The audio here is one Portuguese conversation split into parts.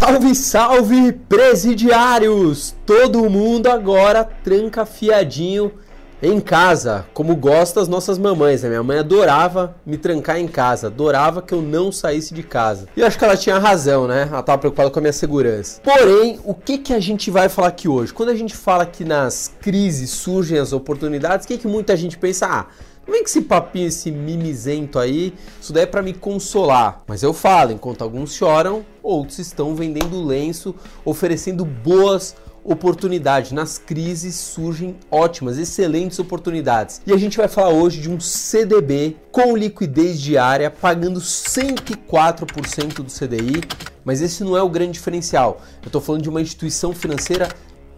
Salve, salve, presidiários! Todo mundo agora tranca fiadinho em casa, como gosta as nossas mamães. A né? minha mãe adorava me trancar em casa, adorava que eu não saísse de casa. E eu acho que ela tinha razão, né? Ela estava preocupada com a minha segurança. Porém, o que, que a gente vai falar aqui hoje? Quando a gente fala que nas crises surgem as oportunidades, o que, que muita gente pensa? Ah, vem com esse papinho, esse mimizento aí, isso daí é para me consolar. Mas eu falo, enquanto alguns choram, outros estão vendendo lenço, oferecendo boas oportunidades. Nas crises surgem ótimas, excelentes oportunidades. E a gente vai falar hoje de um CDB com liquidez diária, pagando 104% do CDI. Mas esse não é o grande diferencial. Eu estou falando de uma instituição financeira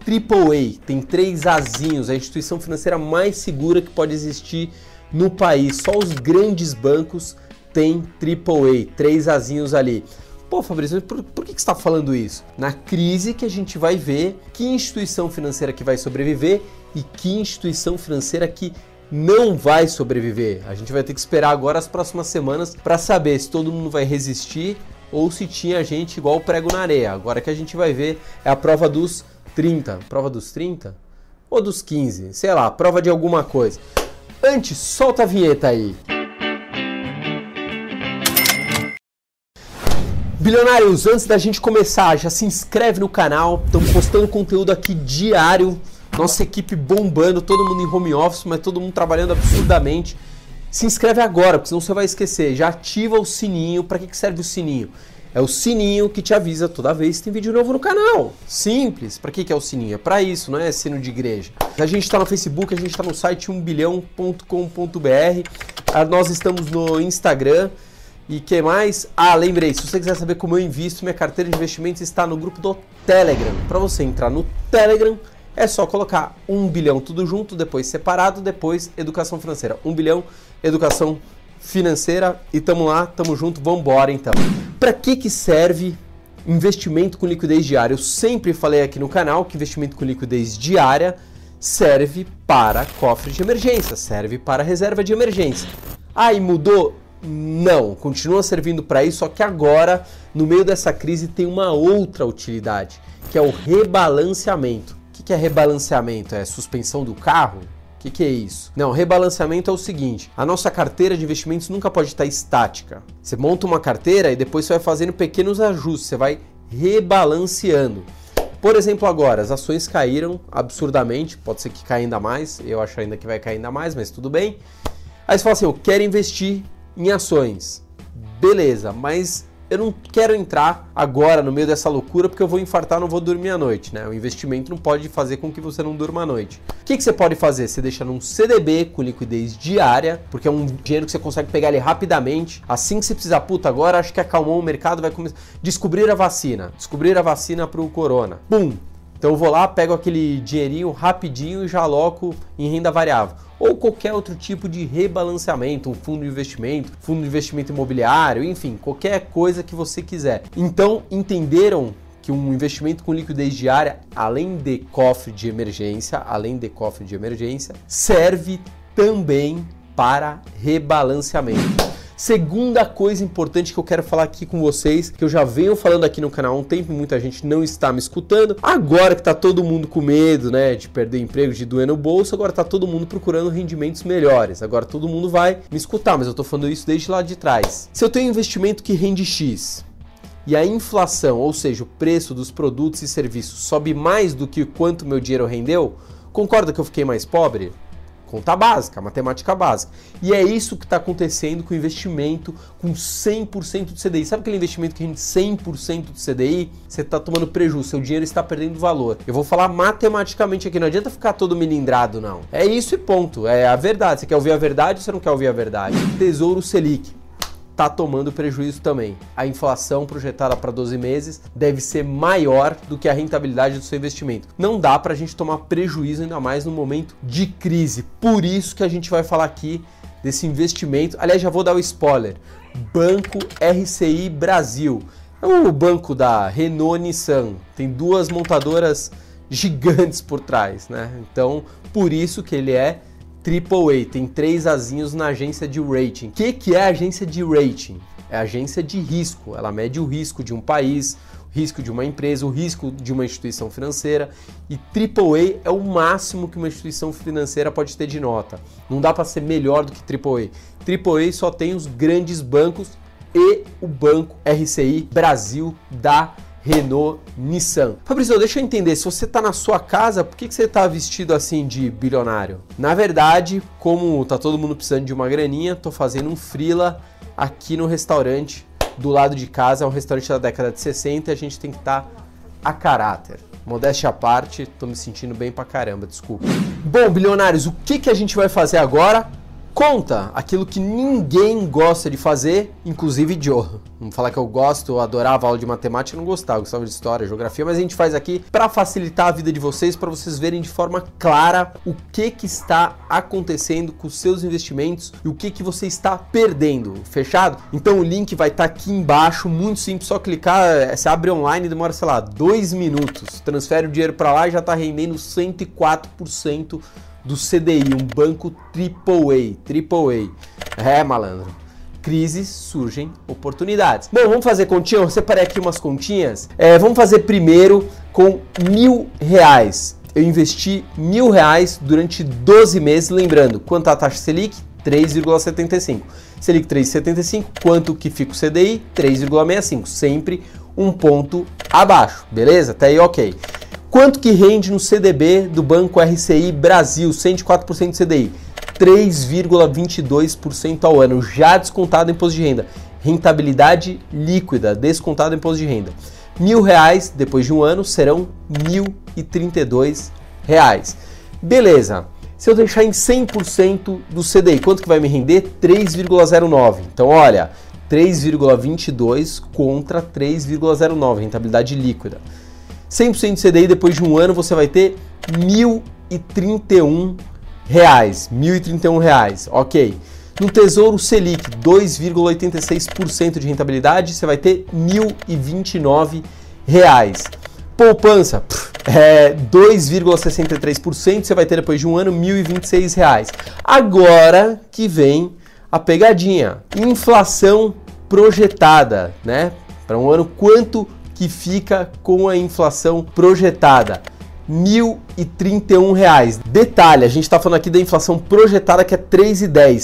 AAA, tem três azinhos, é a instituição financeira mais segura que pode existir no país. Só os grandes bancos têm AAA, três azinhos ali. Pô, Fabrício, por, por que, você está falando isso? Na crise que a gente vai ver que instituição financeira que vai sobreviver e que instituição financeira que não vai sobreviver. A gente vai ter que esperar agora as próximas semanas para saber se todo mundo vai resistir ou se tinha gente igual o prego na areia. Agora que a gente vai ver é a prova dos 30. Prova dos 30? Ou dos 15? Sei lá, prova de alguma coisa. Antes, solta a vinheta aí. Bilionários, antes da gente começar, já se inscreve no canal. Estamos postando conteúdo aqui diário. Nossa equipe bombando, todo mundo em home office, mas todo mundo trabalhando absurdamente. Se inscreve agora, porque senão você vai esquecer. Já ativa o sininho. Para que, que serve o sininho? É o sininho que te avisa toda vez que tem vídeo novo no canal. Simples. Para que, que é o sininho? É para isso, não é sino de igreja. A gente está no Facebook, a gente está no site 1bilhão.com.br. Ah, nós estamos no Instagram. E que mais? Ah, lembrei, se você quiser saber como eu invisto, minha carteira de investimentos está no grupo do Telegram. Para você entrar no Telegram, é só colocar um bilhão tudo junto, depois separado, depois educação financeira. Um bilhão, educação financeira e tamo lá, tamo junto, vambora então. Para que que serve investimento com liquidez diária? Eu sempre falei aqui no canal que investimento com liquidez diária serve para cofre de emergência, serve para reserva de emergência. Aí ah, mudou? Não, continua servindo para isso, só que agora, no meio dessa crise, tem uma outra utilidade, que é o rebalanceamento. O que é rebalanceamento? É suspensão do carro? Que, que, é isso? Não, rebalanceamento é o seguinte: a nossa carteira de investimentos nunca pode estar estática. Você monta uma carteira e depois você vai fazendo pequenos ajustes, você vai rebalanceando. Por exemplo, agora, as ações caíram absurdamente, pode ser que caia ainda mais, eu acho ainda que vai cair ainda mais, mas tudo bem. Aí você fala assim: eu quero investir em ações. Beleza, mas eu não quero entrar agora no meio dessa loucura porque eu vou infartar, não vou dormir à noite, né? O investimento não pode fazer com que você não durma à noite. O que, que você pode fazer? Você deixa num CDB com liquidez diária, porque é um dinheiro que você consegue pegar ele rapidamente. Assim que você precisar, puta, agora acho que acalmou o mercado, vai começar. Descobrir a vacina. Descobrir a vacina para o corona. Pum! Então eu vou lá, pego aquele dinheirinho rapidinho e já aloco em renda variável. Ou qualquer outro tipo de rebalanceamento, um fundo de investimento, fundo de investimento imobiliário, enfim, qualquer coisa que você quiser. Então, entenderam que um investimento com liquidez diária, além de cofre de emergência, além de cofre de emergência, serve também para rebalanceamento. Segunda coisa importante que eu quero falar aqui com vocês, que eu já venho falando aqui no canal há um tempo, muita gente não está me escutando. Agora que tá todo mundo com medo, né, de perder emprego, de doer no bolso, agora tá todo mundo procurando rendimentos melhores. Agora todo mundo vai me escutar, mas eu tô falando isso desde lá de trás. Se eu tenho um investimento que rende X, e a inflação, ou seja, o preço dos produtos e serviços sobe mais do que quanto meu dinheiro rendeu, concorda que eu fiquei mais pobre? Conta básica, matemática básica. E é isso que está acontecendo com o investimento com 100% de CDI. Sabe aquele investimento que rende 100% de CDI? Você está tomando prejuízo, seu dinheiro está perdendo valor. Eu vou falar matematicamente aqui, não adianta ficar todo melindrado, não. É isso e ponto. É a verdade. Você quer ouvir a verdade ou você não quer ouvir a verdade? Tesouro Selic está tomando prejuízo também. A inflação projetada para 12 meses deve ser maior do que a rentabilidade do seu investimento. Não dá para a gente tomar prejuízo ainda mais no momento de crise. Por isso que a gente vai falar aqui desse investimento. Aliás, já vou dar o spoiler. Banco RCI Brasil. É o banco da Renault Nissan. Tem duas montadoras gigantes por trás, né? Então, por isso que ele é AAA, tem três azinhos na agência de rating. O que, que é agência de rating? É agência de risco, ela mede o risco de um país, risco de uma empresa, o risco de uma instituição financeira e AAA é o máximo que uma instituição financeira pode ter de nota. Não dá para ser melhor do que AAA. AAA só tem os grandes bancos e o banco RCI Brasil da Renault, Nissan. Fabrício, deixa eu entender, se você está na sua casa, por que, que você está vestido assim de bilionário? Na verdade, como tá todo mundo precisando de uma graninha, tô fazendo um frila aqui no restaurante do lado de casa, é um restaurante da década de 60 e a gente tem que estar tá a caráter. Modéstia à parte, tô me sentindo bem pra caramba, desculpa. Bom, bilionários, o que, que a gente vai fazer agora? Conta aquilo que ninguém gosta de fazer, inclusive Joe. Vamos falar que eu gosto, adorava aula de matemática, não gostava, gostava de história, geografia, mas a gente faz aqui para facilitar a vida de vocês, para vocês verem de forma clara o que que está acontecendo com os seus investimentos e o que que você está perdendo. Fechado? Então o link vai estar tá aqui embaixo, muito simples, só clicar, você abre online, demora, sei lá, dois minutos, transfere o dinheiro para lá e já está rendendo 104% do CDI, um banco AAA, AAA. É, malandro. Crises surgem oportunidades. Bom, vamos fazer continha? Eu separei aqui umas continhas. É, vamos fazer primeiro com mil reais. Eu investi mil reais durante 12 meses, lembrando, quanto a taxa Selic? 3,75. Selic 3,75, quanto que fica o CDI? 3,65, sempre um ponto abaixo, beleza? Até aí ok. Quanto que rende no CDB do Banco RCI Brasil, 104% de CDI? 3,22% ao ano, já descontado imposto de renda. Rentabilidade líquida, descontado imposto de renda. Mil reais, depois de um ano, serão mil e trinta e dois reais. Beleza. Se eu deixar em 100% do CDI, quanto que vai me render? 3,09. Então, olha, 3,22 contra 3,09, rentabilidade líquida. 100% de CDI depois de um ano você vai ter 1.031 reais, 1.031 reais, ok. No Tesouro Selic, 2,86% de rentabilidade, você vai ter 1.029 reais. Poupança, é 2,63%, você vai ter depois de um ano 1.026 reais. Agora que vem a pegadinha. Inflação projetada, né? Para um ano, quanto que fica com a inflação projetada. R$ 1.031. Detalhe, a gente está falando aqui da inflação projetada que é 3,10.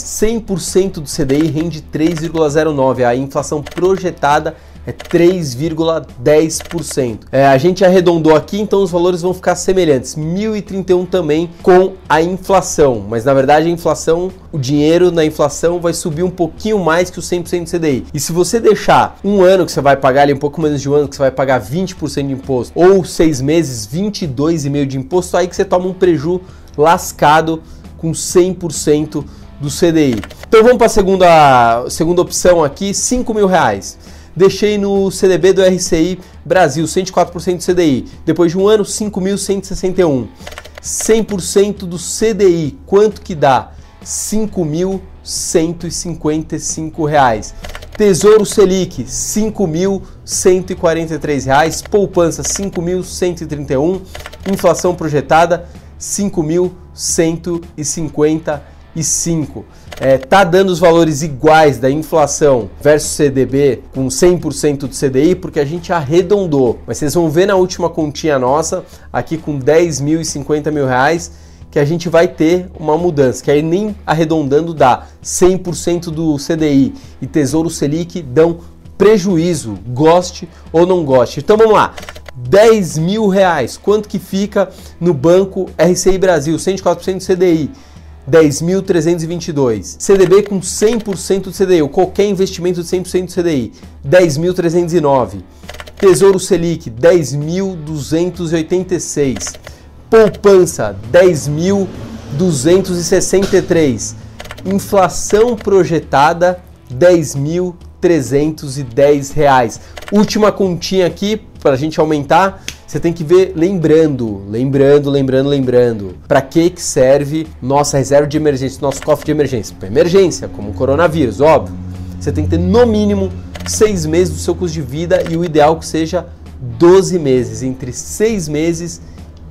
100% do CDI rende 3,09. A inflação projetada 3,10%. É, a gente arredondou aqui, então os valores vão ficar semelhantes. 1.031 também com a inflação, mas na verdade a inflação, o dinheiro na inflação vai subir um pouquinho mais que o 100% do CDI. E se você deixar um ano que você vai pagar ali, um pouco menos de um ano que você vai pagar 20% de imposto, ou seis meses, 22,5% de imposto, aí que você toma um preju lascado com 100% do CDI. Então vamos para a segunda, segunda opção aqui, 5 mil reais deixei no CDB do RCI Brasil, 104% do CDI. Depois de um ano, 5.161. 100% do CDI, quanto que dá? 5.155 reais. Tesouro Selic, R$ 5.143. Poupança, R$ 5.131. Inflação projetada, R$ 5.150 e 5. É, tá dando os valores iguais da inflação versus CDB com 100% do CDI porque a gente arredondou. Mas vocês vão ver na última continha nossa, aqui com 10 mil e 50 mil reais, que a gente vai ter uma mudança, que aí nem arredondando dá 100% do CDI e Tesouro Selic dão prejuízo, goste ou não goste. Então vamos lá. 10 mil reais, quanto que fica no banco RCI Brasil, 104% do CDI? 10.322. CDB com 100% do CDI, ou qualquer investimento de 100% do CDI, 10.309. Tesouro Selic, 10.286. Poupança, 10.263. Inflação projetada, 10.310 reais. Última continha aqui para a gente aumentar você tem que ver lembrando, lembrando, lembrando, lembrando. Para que que serve nossa reserva de emergência, nosso cofre de emergência? Para emergência, como o coronavírus, óbvio. Você tem que ter no mínimo seis meses do seu custo de vida e o ideal que seja 12 meses, entre seis meses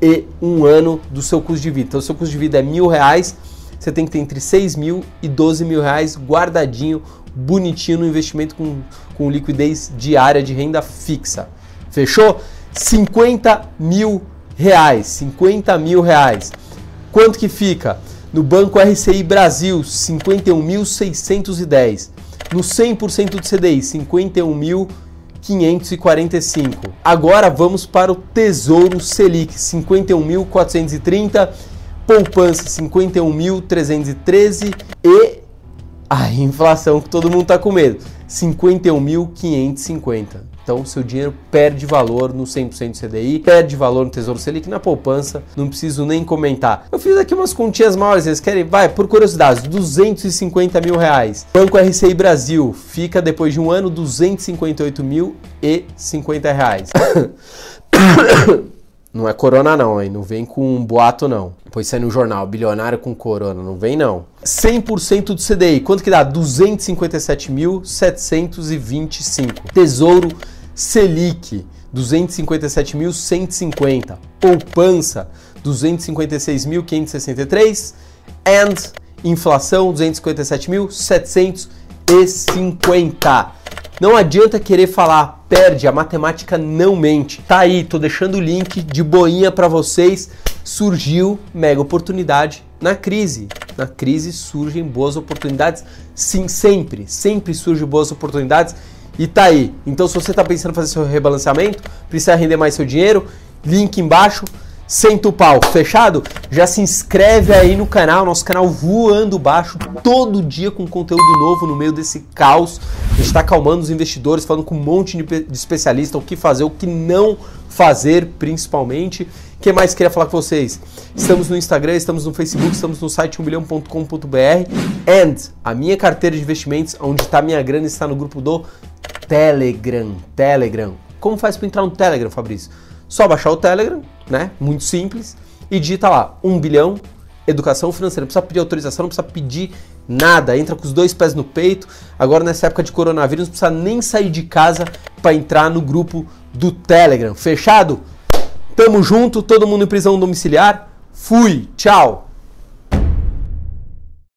e um ano do seu custo de vida. Então, o seu custo de vida é mil reais, você tem que ter entre 6 mil e 12 mil reais guardadinho, bonitinho no investimento com, com liquidez diária de renda fixa. Fechou? 50 mil reais. 50 mil reais. Quanto que fica? No Banco RCI Brasil, 51.610. No 100% do CDI, 51.545. Agora vamos para o Tesouro Selic, 51.430. Poupança, 51.313. E a inflação que todo mundo está com medo, 51.550. Então, seu dinheiro perde valor no 100% CDI, perde valor no Tesouro Selic, na poupança, não preciso nem comentar. Eu fiz aqui umas continhas maiores, vocês querem? Vai, por curiosidade, 250 mil reais. Banco RCI Brasil fica depois de um ano 258 mil e 50 reais. Não é corona não, hein? Não vem com um boato não. Depois sai no jornal, bilionário com corona, não vem não. 100% do CDI, quanto que dá? 257.725. Tesouro Selic, 257.150. Poupança, 256.563. And inflação, 257.750. Não adianta querer falar, perde, a matemática não mente. Tá aí, tô deixando o link de boinha para vocês. Surgiu mega oportunidade na crise. Na crise surgem boas oportunidades, sim, sempre, sempre surgem boas oportunidades e tá aí. Então, se você está pensando em fazer seu rebalanceamento, precisa render mais seu dinheiro, link embaixo. Senta o pau, fechado? Já se inscreve aí no canal, nosso canal voando baixo, todo dia com conteúdo novo no meio desse caos. A gente está acalmando os investidores, falando com um monte de especialista o que fazer, o que não fazer, principalmente. O que mais queria falar com vocês? Estamos no Instagram, estamos no Facebook, estamos no site 1milhão.com.br and a minha carteira de investimentos, onde está minha grana, está no grupo do Telegram. Telegram. Como faz para entrar no Telegram, Fabrício? Só baixar o Telegram, né? Muito simples. E digita lá, 1 bilhão, educação financeira. Não precisa pedir autorização, não precisa pedir nada. Entra com os dois pés no peito. Agora, nessa época de coronavírus, não precisa nem sair de casa para entrar no grupo do Telegram. Fechado? Tamo junto, todo mundo em prisão domiciliar. Fui, tchau!